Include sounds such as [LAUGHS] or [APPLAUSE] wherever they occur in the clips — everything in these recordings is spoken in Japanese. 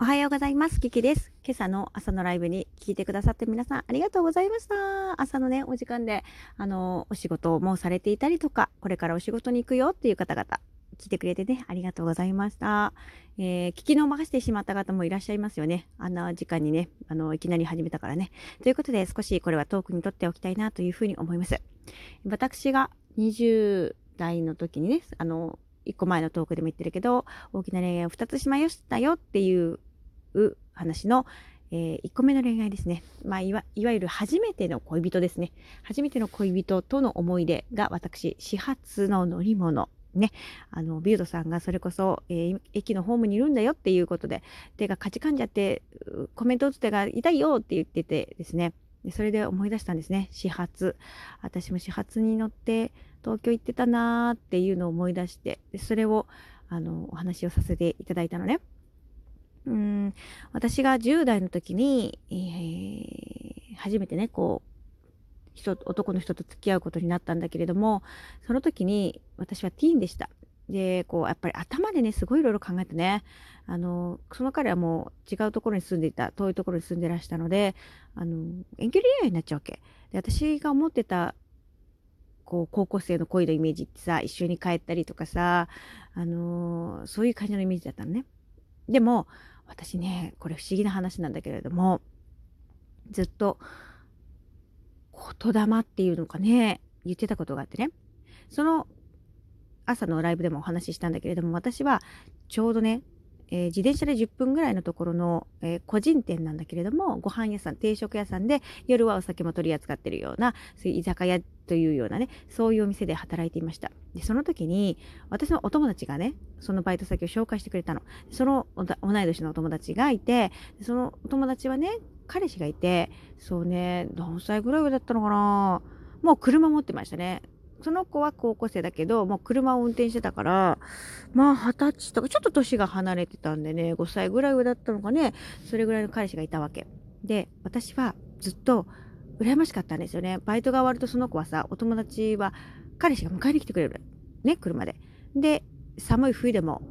おはようございます。キキです。今朝の朝のライブに聞いてくださって皆さんありがとうございました。朝のね、お時間で、あの、お仕事をもうされていたりとか、これからお仕事に行くよっていう方々、聞いてくれてね、ありがとうございました。えー、聞き逃してしまった方もいらっしゃいますよね。あんな時間にね、あの、いきなり始めたからね。ということで、少しこれはトークにとっておきたいなというふうに思います。私が20代の時にね、あの、1個前のトークでも言ってるけど、大きな恋愛を2つしましたよっていうう話の、えー、1個目の恋愛ですね。まあいわ、いわゆる初めての恋人ですね。初めての恋人との思い出が私、始発の乗り物。ね、あの、ビュードさんがそれこそ、えー、駅のホームにいるんだよっていうことで、手がかちかんじゃって、コメント打つ手が痛いよって言っててですね、それで思い出したんですね。始発。私も始発に乗って東京行ってたなーっていうのを思い出して、それを、あの、お話をさせていただいたのね。うん、私が10代の時に、えー、初めてね、こう、人、男の人と付き合うことになったんだけれども、その時に私はティーンでした。で、こう、やっぱり頭でね、すごいいろいろ考えてね、あの、その彼はもう違うところに住んでいた、遠いところに住んでらしたので、あの、遠距離恋愛になっちゃうわけ。で、私が思ってた、こう、高校生の恋のイメージってさ、一緒に帰ったりとかさ、あのそういう感じのイメージだったのね。でも、私ね、これ不思議な話なんだけれども、ずっと言霊っていうのかね、言ってたことがあってね、その朝のライブでもお話ししたんだけれども、私はちょうどね、えー、自転車で10分ぐらいのところの、えー、個人店なんだけれども、ご飯屋さん、定食屋さんで、夜はお酒も取り扱ってるような、そういう居酒屋というようなね、そういうお店で働いていました。で、その時に、私のお友達がね、そのバイト先を紹介してくれたの。その同い年のお友達がいて、そのお友達はね、彼氏がいて、そうね、何歳ぐらい上だったのかなもう車持ってましたね。その子は高校生だけど、もう車を運転してたから、まあ二十歳とか、ちょっと年が離れてたんでね、5歳ぐらい上だったのかね、それぐらいの彼氏がいたわけ。で、私はずっと羨ましかったんですよね。バイトが終わるとその子はさ、お友達は彼氏が迎えに来てくれる。ね、車で。で、寒い冬でも、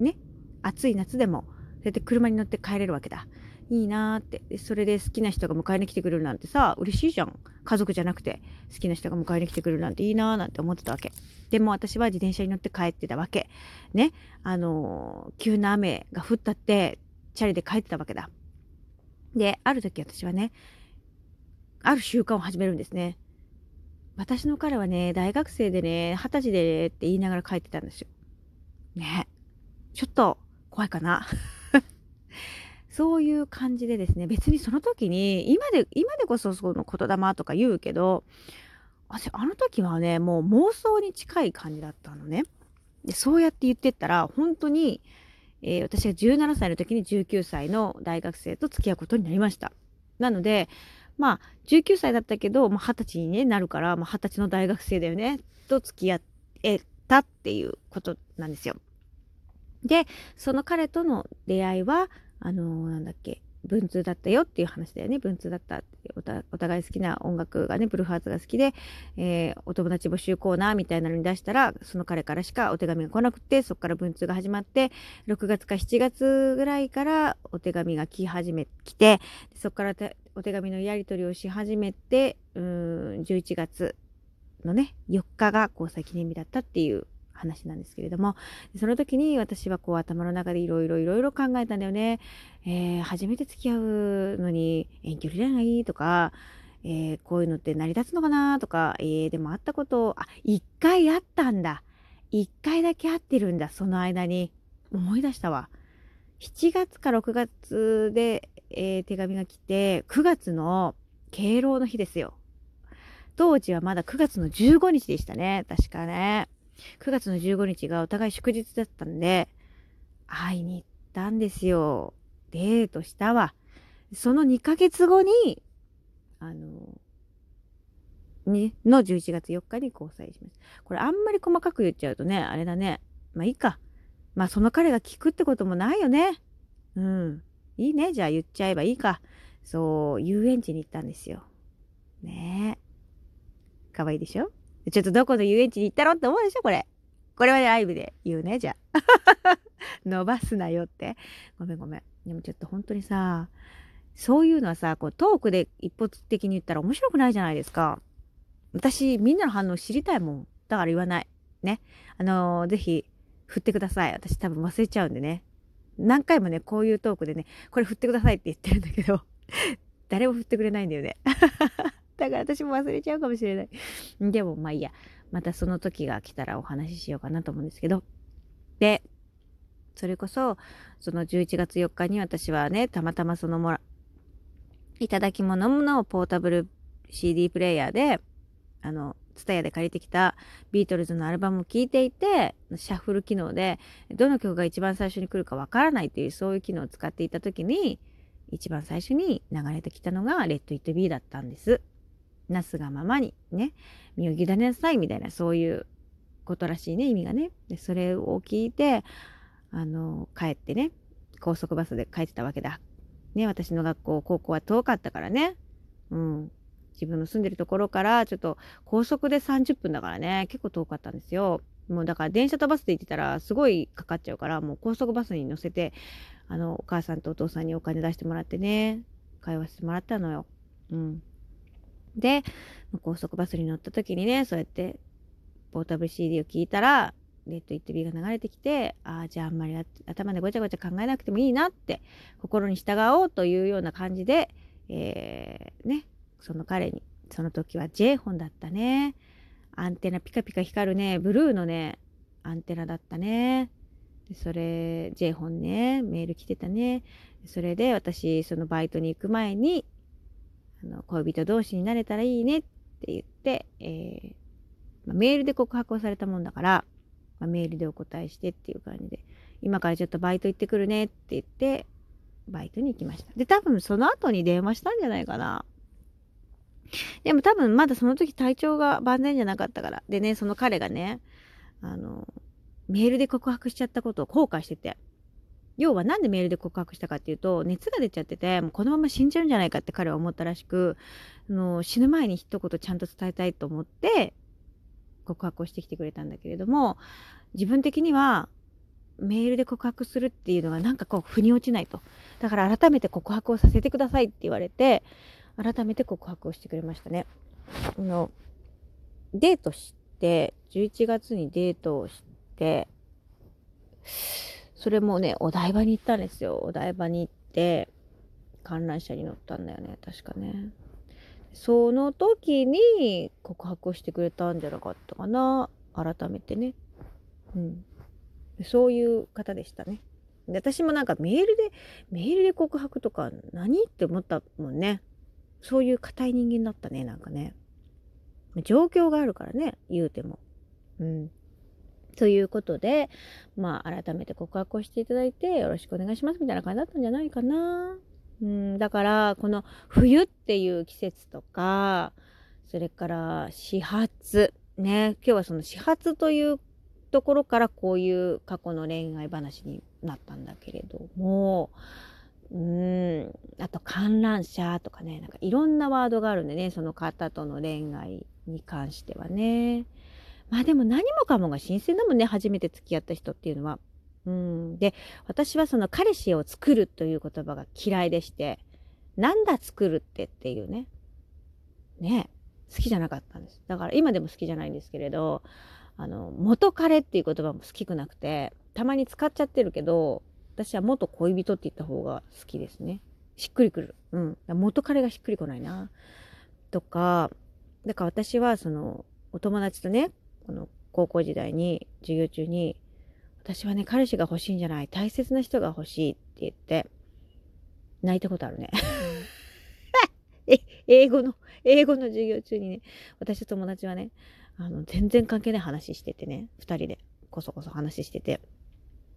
ね、暑い夏でも、そうやって車に乗って帰れるわけだ。いいなーって。それで好きな人が迎えに来てくれるなんてさ、嬉しいじゃん。家族じゃなくて、好きな人が迎えに来てくれるなんていいなーなんて思ってたわけ。でも私は自転車に乗って帰ってたわけ。ね。あのー、急な雨が降ったって、チャリで帰ってたわけだ。で、ある時私はね、ある習慣を始めるんですね。私の彼はね、大学生でね、二十歳でって言いながら帰ってたんですよ。ね。ちょっと怖いかな。[LAUGHS] そういう感じでですね、別にその時に、今で、今でこそその言霊とか言うけど、私、あの時はね、もう妄想に近い感じだったのね。で、そうやって言ってったら、本当に、えー、私が17歳の時に19歳の大学生と付き合うことになりました。なので、まあ、19歳だったけど、まあ、20歳に、なるから、まあ、20歳の大学生だよね、と付き合えたっていうことなんですよ。で、その彼との出会いは、あのー、なんだっけ、文通だったよっていう話だよね。文通だったってお互い好きな音楽がね、ブルーハーツが好きで、えー、お友達募集コーナーみたいなのに出したら、その彼からしかお手紙が来なくて、そこから文通が始まって、6月か7月ぐらいからお手紙が来始め、来て、そこからお手紙のやり取りをし始めて、うん、11月のね、4日が交際記念日だったっていう話なんですけれども、その時に私はこう頭の中でいろいろいろいろ考えたんだよね。えー、初めて付き合うのに遠距離恋愛とか、えー、こういうのって成り立つのかなとか、えー、でも会ったこと、あ、一回会ったんだ。一回だけ会ってるんだ、その間に。思い出したわ。7月か6月で、えー、手紙が来て、9月の敬老の日ですよ。当時はまだ9月の15日でしたね。確かね。9月の15日がお互い祝日だったんで、会いに行ったんですよ。デートしたわ。その2ヶ月後に、あの、に、の11月4日に交際します。これあんまり細かく言っちゃうとね、あれだね。まあいいか。まあその彼が聞くってこともないよね。うん。いいね。じゃあ言っちゃえばいいか。そう、遊園地に行ったんですよ。ねえ。かわいいでしょ？ちょっとどこの遊園地に行ったのって思うでしょこれ。これはライブで言うね、じゃあ。[LAUGHS] 伸ばすなよって。ごめんごめん。でもちょっと本当にさ、そういうのはさ、こうトークで一方的に言ったら面白くないじゃないですか。私、みんなの反応知りたいもん。だから言わない。ね。あのー、ぜひ、振ってください。私多分忘れちゃうんでね。何回もね、こういうトークでね、これ振ってくださいって言ってるんだけど、[LAUGHS] 誰も振ってくれないんだよね。だから私も忘れちゃうかもしれない。[LAUGHS] でもまあいいや。またその時が来たらお話ししようかなと思うんですけど。で、それこそ、その11月4日に私はね、たまたまそのもら、いただき物のポータブル CD プレイヤーで、あの、ツタヤで借りてきたビートルズのアルバムを聴いていて、シャッフル機能で、どの曲が一番最初に来るかわからないっていう、そういう機能を使っていた時に、一番最初に流れてきたのが、レッド・イット・ビーだったんです。なすがままにね、身を委ねなさいみたいな、そういうことらしいね、意味がね。で、それを聞いて、あの、帰ってね、高速バスで帰ってたわけだ。ね、私の学校、高校は遠かったからね。うん。自分の住んでるところからちょっと高速で30分だからね、結構遠かったんですよ。もうだから電車とバスで行ってたらすごいかかっちゃうから、もう高速バスに乗せて、あの、お母さんとお父さんにお金出してもらってね、通わせてもらったのよ。うん。で、高速バスに乗った時にね、そうやってポータブル CD を聞いたら、レッド・イット・ビーが流れてきて、ああ、じゃああんまり頭でごちゃごちゃ考えなくてもいいなって、心に従おうというような感じで、えー、ね、その彼に、その時は J 本だったね。アンテナピカピカ光るね、ブルーのね、アンテナだったね。それ、J 本ね、メール来てたね。それで私、そのバイトに行く前に、あの恋人同士になれたらいいねって言って、えーまあ、メールで告白をされたもんだから、まあ、メールでお答えしてっていう感じで、今からちょっとバイト行ってくるねって言って、バイトに行きました。で、多分その後に電話したんじゃないかな。でも多分まだその時体調が万全じゃなかったから。でね、その彼がね、あの、メールで告白しちゃったことを後悔してて。要はなんでメールで告白したかっていうと、熱が出ちゃってて、もうこのまま死んじゃうんじゃないかって彼は思ったらしく、あの死ぬ前に一言ちゃんと伝えたいと思って、告白をしてきてくれたんだけれども、自分的にはメールで告白するっていうのがなんかこう腑に落ちないと。だから改めて告白をさせてくださいって言われて、改めて告白をしてくれましたね。あの、デートして、11月にデートをして、それもね、お台場に行ったんですよ。お台場に行って、観覧車に乗ったんだよね、確かね。その時に告白をしてくれたんじゃなかったかな。改めてね。うん。そういう方でしたね。で私もなんかメールで、メールで告白とか何って思ったもんね。そういう硬い人間だったね、なんかね。状況があるからね、言うても。うん。ということで、まあ、改めて告白をしていただいて、よろしくお願いしますみたいな感じだったんじゃないかな。うん、だから、この冬っていう季節とか、それから始発。ね、今日はその始発というところからこういう過去の恋愛話になったんだけれども、うん、あと観覧車とかね、なんかいろんなワードがあるんでね、その方との恋愛に関してはね。まあでも何もかもが新鮮だもんね、初めて付き合った人っていうのは。うん、で、私はその彼氏を作るという言葉が嫌いでして、なんだ作るってっていうね。ね好きじゃなかったんです。だから今でも好きじゃないんですけれど、あの、元彼っていう言葉も好きくなくて、たまに使っちゃってるけど、私は元恋人って言った方が好きですね。しっくりくる。うん。元彼がしっくりこないな。とか、だから私はその、お友達とね、この高校時代に、授業中に、私はね、彼氏が欲しいんじゃない、大切な人が欲しいって言って、泣いたことあるね。[LAUGHS] え、英語の、英語の授業中にね、私と友達はね、あの、全然関係ない話しててね、二人でこそこそ話してて。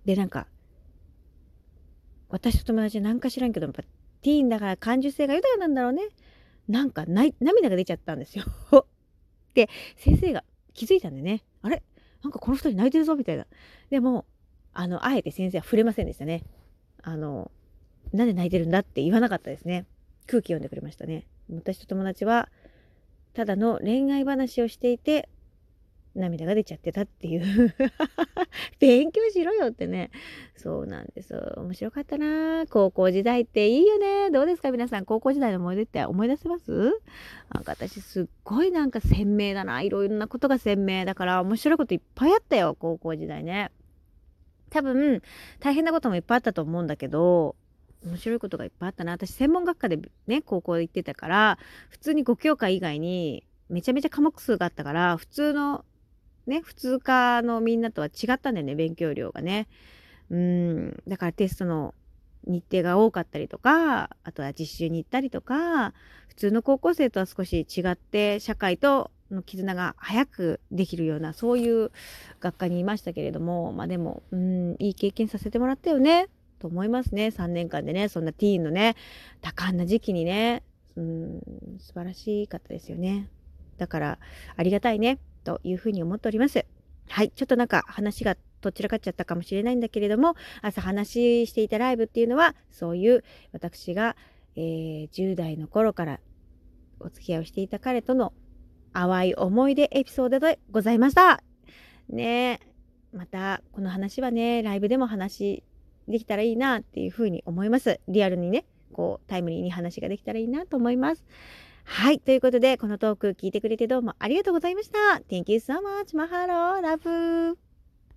で、なんか、私と友達なんか知らんけど、やっぱティーンだから感受性が豊かなんだろうね。なんか涙が出ちゃったんですよ。[LAUGHS] で、先生が気づいたんでね。あれ？なんかこの二人泣いてるぞみたいな。でも、あの、あえて先生は触れませんでしたね。あの、なんで泣いてるんだって言わなかったですね。空気読んでくれましたね。私と友達は、ただの恋愛話をしていて、涙が出ちゃってたっていう [LAUGHS] 勉強しろよってね。そうなんです。面白かったな高校時代っていいよね。どうですか？皆さん、高校時代の思い出って思い出せます？なんか私すっごいなんか鮮明だな。いろいろなことが鮮明だから面白いこといっぱいあったよ、高校時代ね。多分、大変なこともいっぱいあったと思うんだけど、面白いことがいっぱいあったな。私、専門学科でね、高校行ってたから、普通に5教科以外に、めちゃめちゃ科目数があったから、普通のね、普通科のみんなとは違ったんだよね、勉強量がね。うん、だからテストの日程が多かったりとか、あとは実習に行ったりとか、普通の高校生とは少し違って、社会との絆が早くできるような、そういう学科にいましたけれども、まあでも、うん、いい経験させてもらったよね、と思いますね。3年間でね、そんなティーンのね、多感な時期にね、うん、素晴らしかったですよね。だから、ありがたいね。というふうに思っております。はい。ちょっとなんか話がどちらかっちゃったかもしれないんだけれども、朝話していたライブっていうのは、そういう私が、えー、10代の頃からお付き合いをしていた彼との淡い思い出エピソードでございました。ねえまたこの話はね、ライブでも話できたらいいなっていうふうに思います。リアルにね、こうタイムリーに話ができたらいいなと思います。はい。ということで、このトーク聞いてくれてどうもありがとうございました。Thank you so much. マハロー。ラブ